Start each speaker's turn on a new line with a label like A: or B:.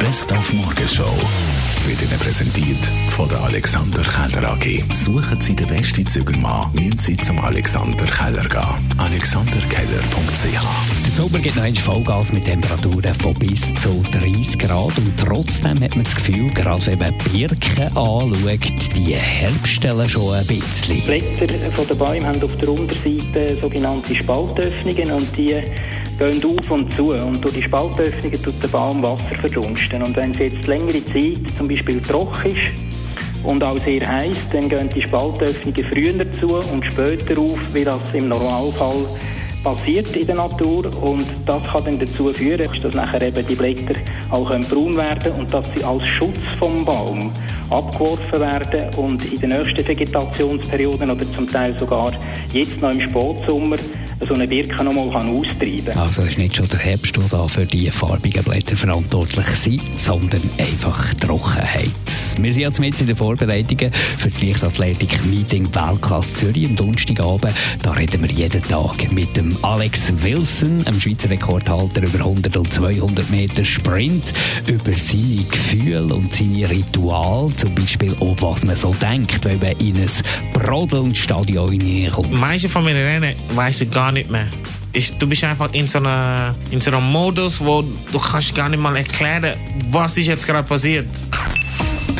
A: Best auf Morgenshow wird Ihnen präsentiert von der Alexander Keller AG. Suchen Sie den besten Zügelmann, müssen Sie zum Alexander Keller gehen. AlexanderKeller.ch
B: Der Sommer gibt noch Vollgas mit Temperaturen von bis zu 30 Grad und trotzdem hat man das Gefühl, gerade wenn man Birken anschaut, die herbstellen schon ein bisschen.
C: Die Blätter von den Bäumen haben auf der Unterseite sogenannte Spaltöffnungen und die gehen auf und zu. Und durch die Spaltöffnungen tut der Baum Wasser verdunsten. Und wenn es jetzt längere Zeit zum Beispiel trocken ist und auch sehr heiß, dann gehen die Spaltöffnungen früher zu und später auf, wie das im Normalfall passiert in der Natur und das kann dann dazu führen, dass nachher eben die Blätter auch braun werden und dass sie als Schutz vom Baum abgeworfen werden und in den nächsten Vegetationsperioden oder zum Teil sogar jetzt noch im Spätsommer so eine Birke noch mal austreiben kann.
B: Also ist nicht schon der Herbst, der da für die farbigen Blätter verantwortlich ist, sondern einfach Trockenheit. Wir sind jetzt mit in den Vorbereitungen für das Leichtathletik-Meeting Weltklasse Zürich am Donnerstagabend. Da reden wir jeden Tag mit dem Alex Wilson, einem Schweizer Rekordhalter über 100 und 200 Meter Sprint, über seine Gefühle und seine Rituale, zum Beispiel auch was man so denkt, wenn man in ein brodelndes Stadion hineinkommt.
D: Manche von meinen Rennen weiß ich gar nicht mehr. Ich, du bist einfach in so, einer, in so einem Modus, wo du kannst gar nicht mal erklären, was ist jetzt gerade passiert.